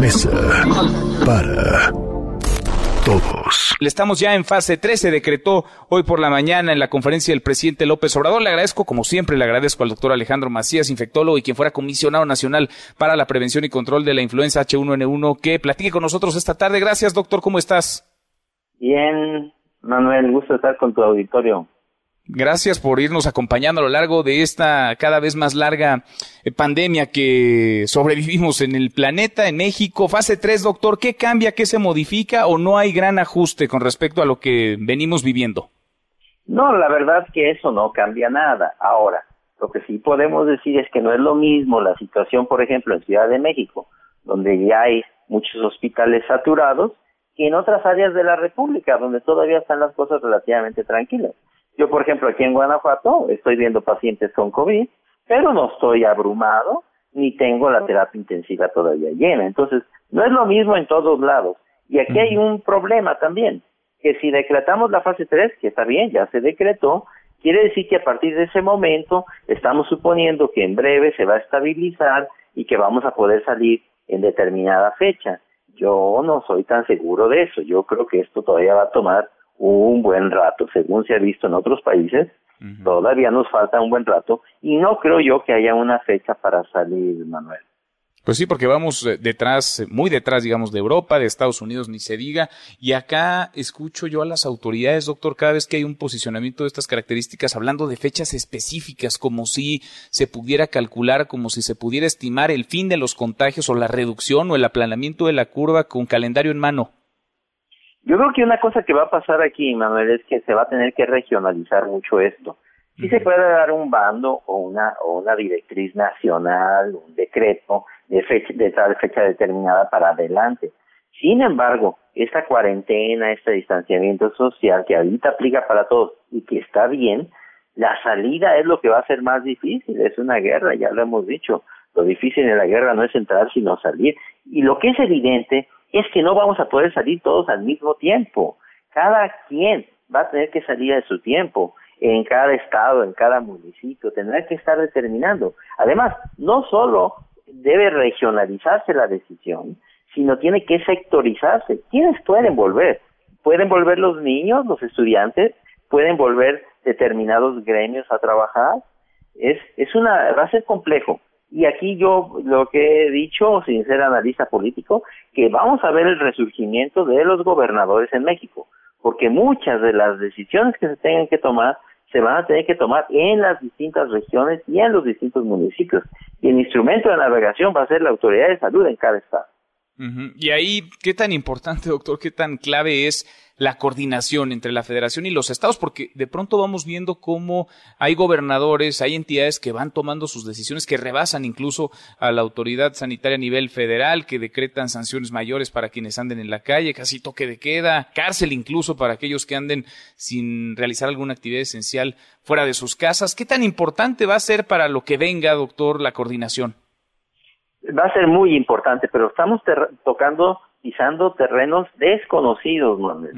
mesa para todos. Le estamos ya en fase 3, se decretó hoy por la mañana en la conferencia del presidente López Obrador. Le agradezco, como siempre, le agradezco al doctor Alejandro Macías, infectólogo y quien fuera comisionado nacional para la prevención y control de la influenza H1N1, que platique con nosotros esta tarde. Gracias, doctor, ¿cómo estás? Bien, Manuel, gusto estar con tu auditorio. Gracias por irnos acompañando a lo largo de esta cada vez más larga eh, pandemia que sobrevivimos en el planeta, en México. Fase 3, doctor, ¿qué cambia, qué se modifica o no hay gran ajuste con respecto a lo que venimos viviendo? No, la verdad que eso no cambia nada. Ahora, lo que sí podemos decir es que no es lo mismo la situación, por ejemplo, en Ciudad de México, donde ya hay muchos hospitales saturados, que en otras áreas de la República, donde todavía están las cosas relativamente tranquilas. Yo, por ejemplo, aquí en Guanajuato estoy viendo pacientes con COVID, pero no estoy abrumado ni tengo la terapia intensiva todavía llena. Entonces, no es lo mismo en todos lados. Y aquí hay un problema también, que si decretamos la fase 3, que está bien, ya se decretó, quiere decir que a partir de ese momento estamos suponiendo que en breve se va a estabilizar y que vamos a poder salir en determinada fecha. Yo no soy tan seguro de eso. Yo creo que esto todavía va a tomar un buen rato, según se ha visto en otros países, todavía nos falta un buen rato y no creo yo que haya una fecha para salir, Manuel. Pues sí, porque vamos eh, detrás, muy detrás, digamos, de Europa, de Estados Unidos, ni se diga. Y acá escucho yo a las autoridades, doctor, cada vez que hay un posicionamiento de estas características, hablando de fechas específicas, como si se pudiera calcular, como si se pudiera estimar el fin de los contagios o la reducción o el aplanamiento de la curva con calendario en mano. Yo creo que una cosa que va a pasar aquí, Manuel, es que se va a tener que regionalizar mucho esto. Sí se puede dar un bando o una, o una directriz nacional, un decreto de, fecha, de tal fecha determinada para adelante. Sin embargo, esta cuarentena, este distanciamiento social que ahorita aplica para todos y que está bien, la salida es lo que va a ser más difícil. Es una guerra, ya lo hemos dicho. Lo difícil en la guerra no es entrar, sino salir. Y lo que es evidente es que no vamos a poder salir todos al mismo tiempo. Cada quien va a tener que salir a su tiempo, en cada estado, en cada municipio, tendrá que estar determinando. Además, no solo debe regionalizarse la decisión, sino tiene que sectorizarse. ¿Quiénes pueden volver? Pueden volver los niños, los estudiantes, pueden volver determinados gremios a trabajar. Es, es una, va a ser complejo. Y aquí yo lo que he dicho, sin ser analista político, que vamos a ver el resurgimiento de los gobernadores en México, porque muchas de las decisiones que se tengan que tomar se van a tener que tomar en las distintas regiones y en los distintos municipios. Y el instrumento de navegación va a ser la autoridad de salud en cada estado. Y ahí, ¿qué tan importante, doctor, qué tan clave es la coordinación entre la federación y los estados? Porque de pronto vamos viendo cómo hay gobernadores, hay entidades que van tomando sus decisiones que rebasan incluso a la autoridad sanitaria a nivel federal, que decretan sanciones mayores para quienes anden en la calle, casi toque de queda, cárcel incluso para aquellos que anden sin realizar alguna actividad esencial fuera de sus casas. ¿Qué tan importante va a ser para lo que venga, doctor, la coordinación? Va a ser muy importante, pero estamos tocando, pisando terrenos desconocidos, Manuel.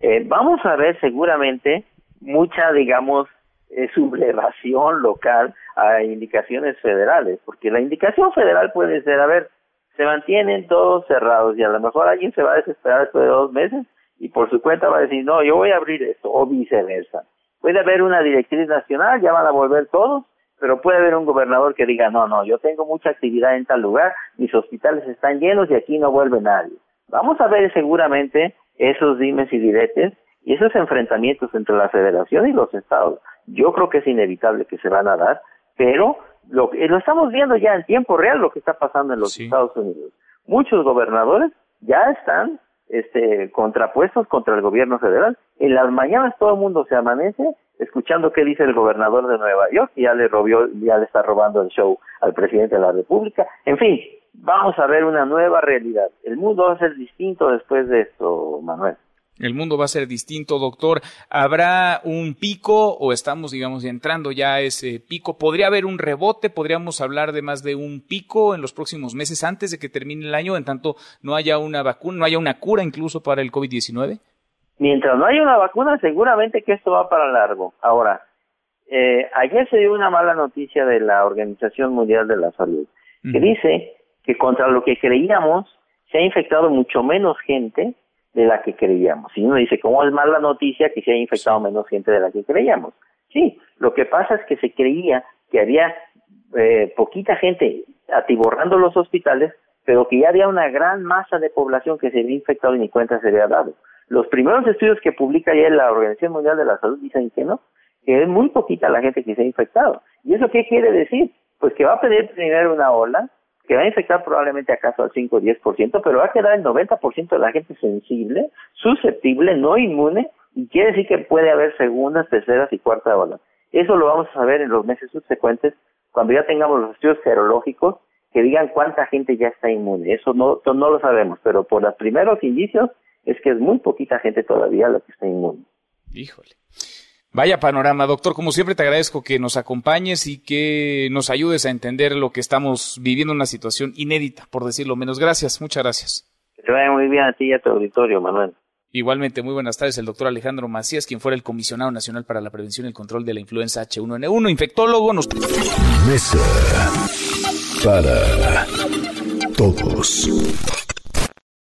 eh, vamos a ver seguramente mucha, digamos, eh, sublevación local a indicaciones federales, porque la indicación federal puede ser, a ver, se mantienen todos cerrados y a lo mejor alguien se va a desesperar después de dos meses y por su cuenta va a decir, no, yo voy a abrir esto, o viceversa. Puede haber una directriz nacional, ya van a volver todos, pero puede haber un gobernador que diga, no, no, yo tengo mucha actividad en tal lugar, mis hospitales están llenos y aquí no vuelve nadie. Vamos a ver seguramente esos dimes y diretes y esos enfrentamientos entre la federación y los estados. Yo creo que es inevitable que se van a dar, pero lo, lo estamos viendo ya en tiempo real lo que está pasando en los Estados Unidos. Muchos gobernadores ya están este, contrapuestos contra el gobierno federal. En las mañanas todo el mundo se amanece escuchando qué dice el gobernador de Nueva York, ya le robió, ya le está robando el show al presidente de la República. En fin, vamos a ver una nueva realidad. El mundo va a ser distinto después de esto, Manuel. El mundo va a ser distinto, doctor. ¿Habrá un pico o estamos, digamos, entrando ya a ese pico? ¿Podría haber un rebote? ¿Podríamos hablar de más de un pico en los próximos meses antes de que termine el año, en tanto no haya una vacuna, no haya una cura incluso para el COVID-19? Mientras no haya una vacuna, seguramente que esto va para largo. Ahora, eh, ayer se dio una mala noticia de la Organización Mundial de la Salud, que dice que contra lo que creíamos, se ha infectado mucho menos gente de la que creíamos. Y uno dice, ¿cómo es mala noticia que se haya infectado menos gente de la que creíamos? Sí, lo que pasa es que se creía que había eh, poquita gente atiborrando los hospitales, pero que ya había una gran masa de población que se había infectado y ni cuenta se había dado. Los primeros estudios que publica ya la Organización Mundial de la Salud dicen que no, que es muy poquita la gente que se ha infectado. ¿Y eso qué quiere decir? Pues que va a tener primero una ola, que va a infectar probablemente acaso al 5 o 10%, pero va a quedar el 90% de la gente sensible, susceptible, no inmune, y quiere decir que puede haber segundas, terceras y cuarta ola. Eso lo vamos a saber en los meses subsecuentes, cuando ya tengamos los estudios serológicos que digan cuánta gente ya está inmune. Eso no lo sabemos, pero por los primeros indicios es que es muy poquita gente todavía la que está inmune. Híjole. Vaya panorama, doctor. Como siempre te agradezco que nos acompañes y que nos ayudes a entender lo que estamos viviendo, una situación inédita, por decirlo menos. Gracias, muchas gracias. Que te vaya muy bien a ti y a tu auditorio, Manuel. Igualmente, muy buenas tardes, el doctor Alejandro Macías, quien fuera el comisionado nacional para la prevención y el control de la influenza H1N1, infectólogo. Nos... Mesa para todos.